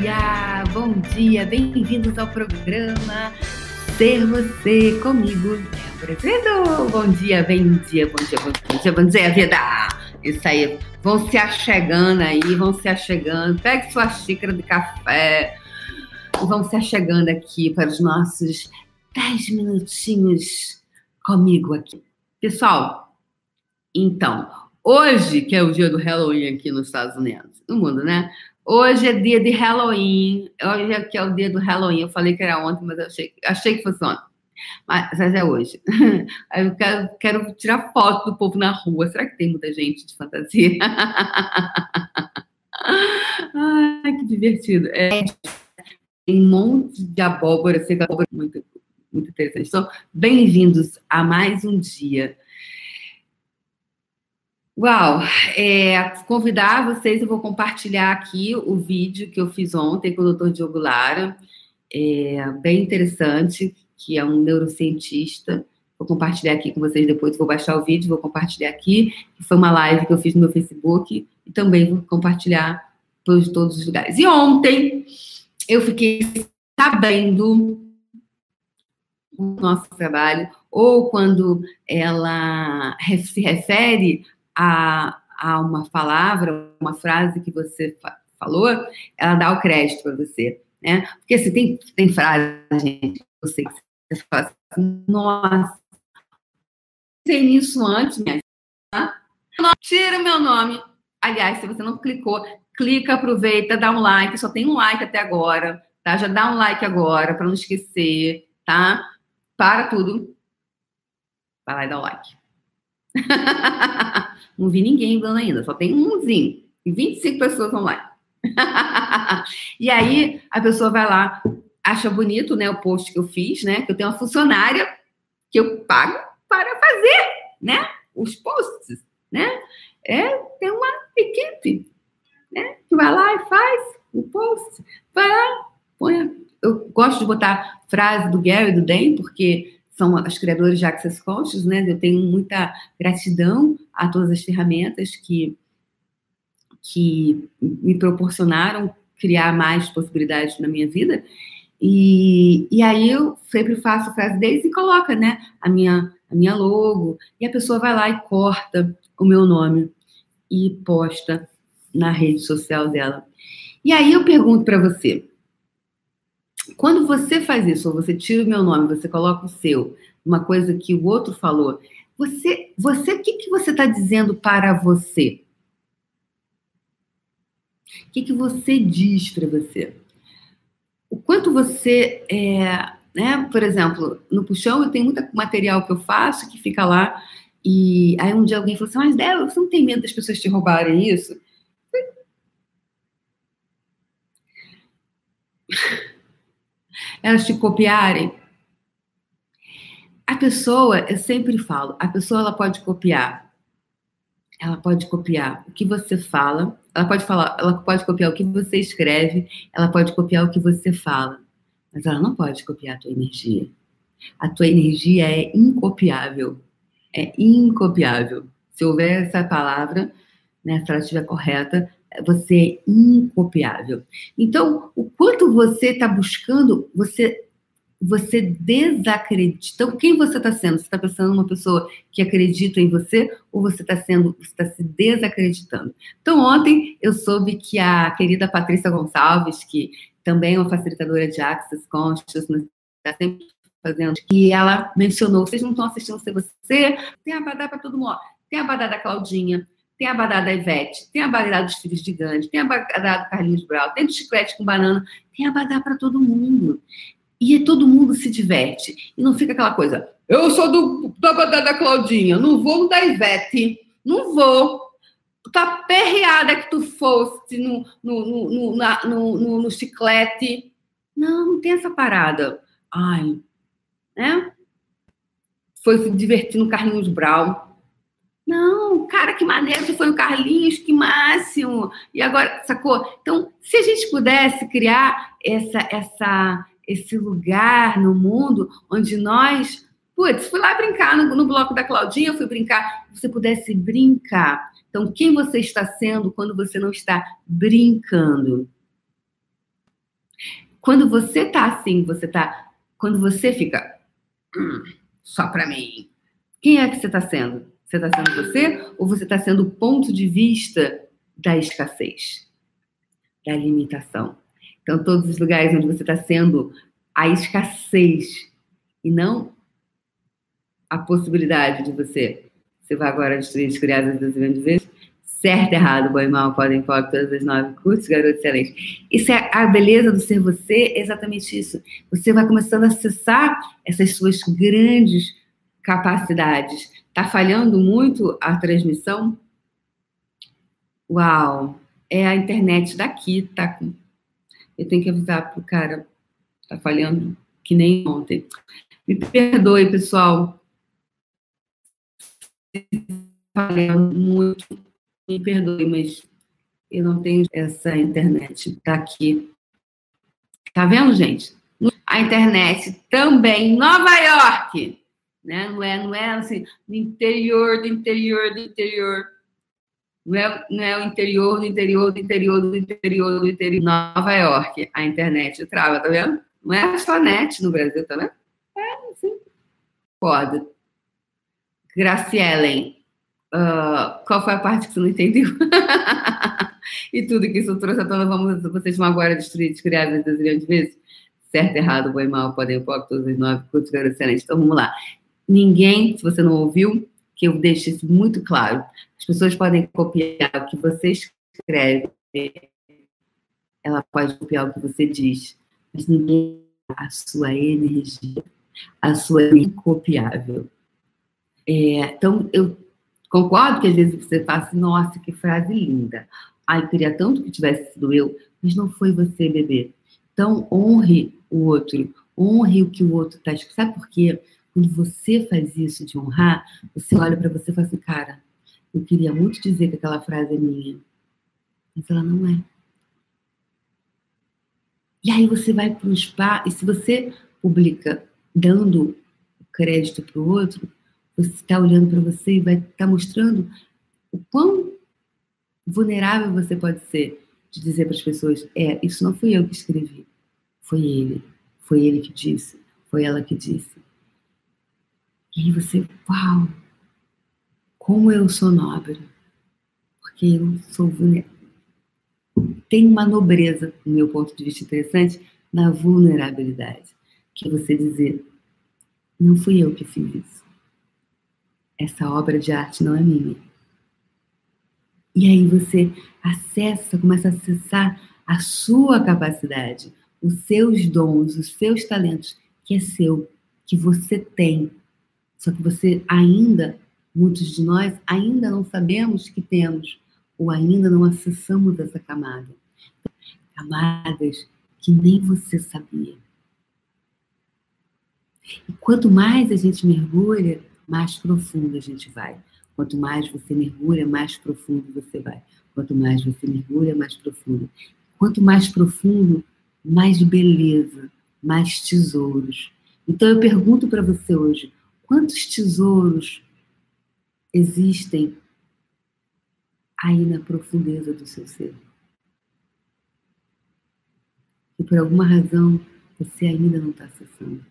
dia, bom dia, bem-vindos ao programa Ser Você comigo, Débora Azevedo. Bom dia, bem dia, bom dia, bom dia, bom dia, vida. Isso aí, vão se achegando aí, vão se achegando. Pegue sua xícara de café e vão se achegando aqui para os nossos 10 minutinhos comigo aqui. Pessoal, então, hoje, que é o dia do Halloween aqui nos Estados Unidos, no mundo, né? Hoje é dia de Halloween. Hoje é que é o dia do Halloween. Eu falei que era ontem, mas achei, achei que fosse ontem. Mas, mas é hoje. Eu quero, quero tirar foto do povo na rua. Será que tem muita gente de fantasia? Ai, que divertido. É, tem um monte de abóbora, sei que abóbora é muito, muito interessante. Então, bem-vindos a mais um dia Uau! É, convidar vocês, eu vou compartilhar aqui o vídeo que eu fiz ontem com o Dr. Diogo Lara, é, bem interessante, que é um neurocientista. Vou compartilhar aqui com vocês depois, vou baixar o vídeo, vou compartilhar aqui, foi uma live que eu fiz no meu Facebook, e também vou compartilhar por todos os lugares. E ontem eu fiquei sabendo o nosso trabalho, ou quando ela se refere a, a uma palavra, uma frase que você falou, ela dá o crédito para você, né? Porque assim, tem, tem frase, gente, você que você fala assim, nossa, sei isso antes, minha tira meu nome. Aliás, se você não clicou, clica, aproveita, dá um like, só tem um like até agora, tá? Já dá um like agora, para não esquecer, tá? Para tudo. Vai lá e dá o like. Não vi ninguém dando ainda, só tem umzinho. E 25 pessoas online. e aí a pessoa vai lá, acha bonito, né, o post que eu fiz, né? Que eu tenho uma funcionária que eu pago para fazer, né? Os posts, né? É, tem uma equipe, né? Que vai lá e faz o post. Vai lá, põe. Eu gosto de botar frase do Gary do Dan, porque são as criadoras de Access Conscious, né? Eu tenho muita gratidão a todas as ferramentas que, que me proporcionaram criar mais possibilidades na minha vida. E, e aí eu sempre faço a frase deles e coloca, né, a minha, a minha logo, e a pessoa vai lá e corta o meu nome e posta na rede social dela. E aí eu pergunto para você, quando você faz isso, ou você tira o meu nome, você coloca o seu, uma coisa que o outro falou, você, você, o que, que você está dizendo para você? O que, que você diz para você? O quanto você é, né? Por exemplo, no puxão eu tenho muito material que eu faço que fica lá e aí um dia alguém falou assim, mas Débora, você não tem medo das pessoas te roubarem isso? Elas te copiarem. A pessoa, eu sempre falo, a pessoa ela pode copiar. Ela pode copiar o que você fala, ela pode falar, ela pode copiar o que você escreve, ela pode copiar o que você fala, mas ela não pode copiar a tua energia. A tua energia é incopiável. É incopiável. Se houver essa palavra, né, se ela estiver correta, você é incopiável. Então, o quanto você está buscando, você você desacredita. Então, quem você está sendo? Você está pensando uma pessoa que acredita em você ou você está sendo, está se desacreditando? Então, ontem eu soube que a querida Patrícia Gonçalves, que também é uma facilitadora de Access Consciousness, está sempre fazendo, e ela mencionou, vocês não estão assistindo se você, tem a badá para todo mundo, tem a da Claudinha, tem a badada da Ivete, tem a badada dos filhos de Gandhi, tem a badada do Carlinhos Brau, tem do chiclete com banana, tem a badada para todo mundo. E todo mundo se diverte. E não fica aquela coisa, eu sou do, da badada da Claudinha, não vou no da Ivete, não vou. Tá perreada que tu fosse no, no, no, no, no, no chiclete. Não, não tem essa parada. Ai, né? Foi se divertir no Carlinhos Brau não, cara, que maneiro que foi o Carlinhos, que máximo. E agora, sacou? Então, se a gente pudesse criar essa, essa, esse lugar no mundo onde nós. Putz, fui lá brincar no, no bloco da Claudinha, fui brincar. Você pudesse brincar. Então, quem você está sendo quando você não está brincando? Quando você tá assim, você tá. Quando você fica. Hum, só para mim. Quem é que você está sendo? Você está sendo você ou você está sendo o ponto de vista da escassez, da limitação? Então, todos os lugares onde você está sendo a escassez e não a possibilidade de você. Você vai agora destruir as criadas das grandes vezes. Certo, errado, bom e mal, podem, pode, todas as nove, cursos, garoto excelente. Isso é a beleza do ser você, exatamente isso. Você vai começando a acessar essas suas grandes capacidades. Está falhando muito a transmissão? Uau, é a internet daqui, tá. Eu tenho que avisar pro cara, tá falhando que nem ontem. Me perdoe, pessoal. Falhando muito, me perdoe, mas eu não tenho essa internet daqui. Tá vendo, gente? A internet também Nova York né? Não é, não é assim, no interior do interior do interior. Não é, não é o interior do interior do interior do interior do interior. Nova York, a internet trava, tá vendo? Não é só net no Brasil, tá vendo? É, assim. Pode. Gracielen, uh, qual foi a parte que você não entendeu? e tudo que isso trouxe à tona, vamos, vocês vão agora destruir, descriar as de vezes? Certo, errado, bom e mal, podem, pode, todos os nove, curtos, excelente. Então, vamos lá. Ninguém, se você não ouviu, que eu deixe isso muito claro. As pessoas podem copiar o que você escreve, ela pode copiar o que você diz, mas ninguém a sua energia, a sua é incopiável. É, então, eu concordo que às vezes você fala assim, nossa, que frase linda. Ai, queria tanto que tivesse sido eu, mas não foi você, bebê. Então, honre o outro, honre o que o outro está escrevendo. Sabe por quê? Quando você faz isso de honrar, você olha para você e fala assim, cara, eu queria muito dizer que aquela frase é minha, mas ela não é. E aí você vai para um spa, e se você publica dando crédito para o outro, você está olhando para você e vai estar tá mostrando o quão vulnerável você pode ser de dizer para as pessoas: é, isso não fui eu que escrevi, foi ele, foi ele que disse, foi ela que disse. E aí você, uau, como eu sou nobre, porque eu sou vulnerável. Tem uma nobreza, do meu ponto de vista interessante, na vulnerabilidade, que é você dizer, não fui eu que fiz isso. Essa obra de arte não é minha. E aí você acessa, começa a acessar a sua capacidade, os seus dons, os seus talentos, que é seu, que você tem, só que você ainda, muitos de nós, ainda não sabemos que temos, ou ainda não acessamos essa camada. Camadas que nem você sabia. E quanto mais a gente mergulha, mais profundo a gente vai. Quanto mais você mergulha, mais profundo você vai. Quanto mais você mergulha, mais profundo. Quanto mais profundo, mais beleza, mais tesouros. Então eu pergunto para você hoje: Quantos tesouros existem aí na profundeza do seu ser? E por alguma razão você ainda não está acessando.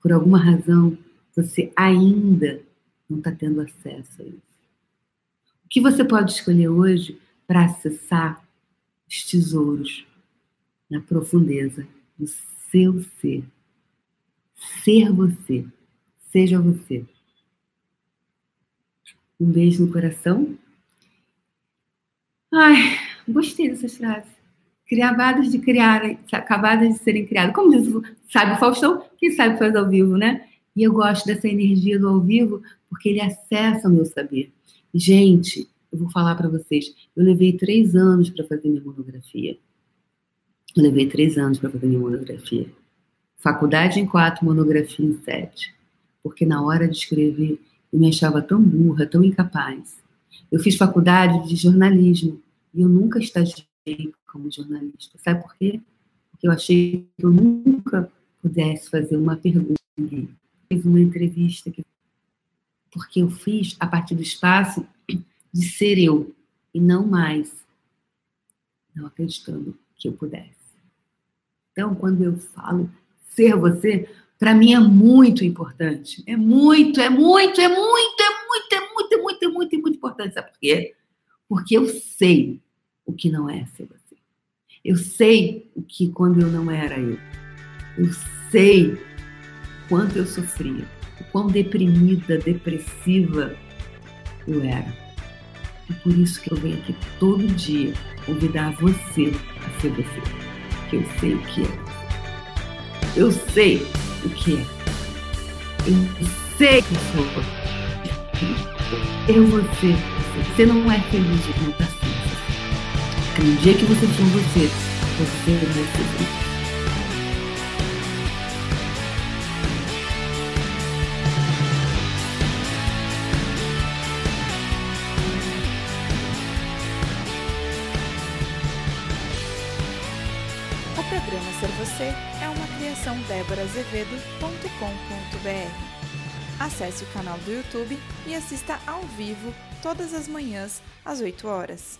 Por alguma razão você ainda não está tendo acesso a isso. O que você pode escolher hoje para acessar os tesouros na profundeza do seu ser? Ser você. Seja você. Um beijo no coração. Ai, gostei dessas frases. Criadas de criarem, acabadas de serem criadas. Como diz, sabe o Faustão? Quem sabe faz ao vivo, né? E eu gosto dessa energia do ao vivo porque ele acessa o meu saber. Gente, eu vou falar para vocês. Eu levei três anos para fazer minha monografia. Eu levei três anos para fazer minha monografia. Faculdade em quatro, monografia em sete porque na hora de escrever eu me achava tão burra, tão incapaz. Eu fiz faculdade de jornalismo e eu nunca estagiei como jornalista. Sabe por quê? Porque eu achei que eu nunca pudesse fazer uma pergunta a ninguém. Fiz uma entrevista que... porque eu fiz a partir do espaço de ser eu e não mais não acreditando que eu pudesse. Então, quando eu falo ser você, para mim é muito importante. É muito, é muito, é muito, é muito, é muito, é muito, é muito, é muito importante. Sabe por quê? Porque eu sei o que não é ser você. Eu sei o que quando eu não era eu. Eu sei quanto eu sofria, o quão deprimida, depressiva eu era. E por isso que eu venho aqui todo dia convidar você a ser você. Que eu sei o que é. Eu sei o que é. Eu sei que sou. Eu vou ser. Você não é feliz de não estar assim. Porque no dia que você for você, você vai ser feliz. Ser Você é uma criação déborazevedo.com.br. Acesse o canal do YouTube e assista ao vivo todas as manhãs às 8 horas.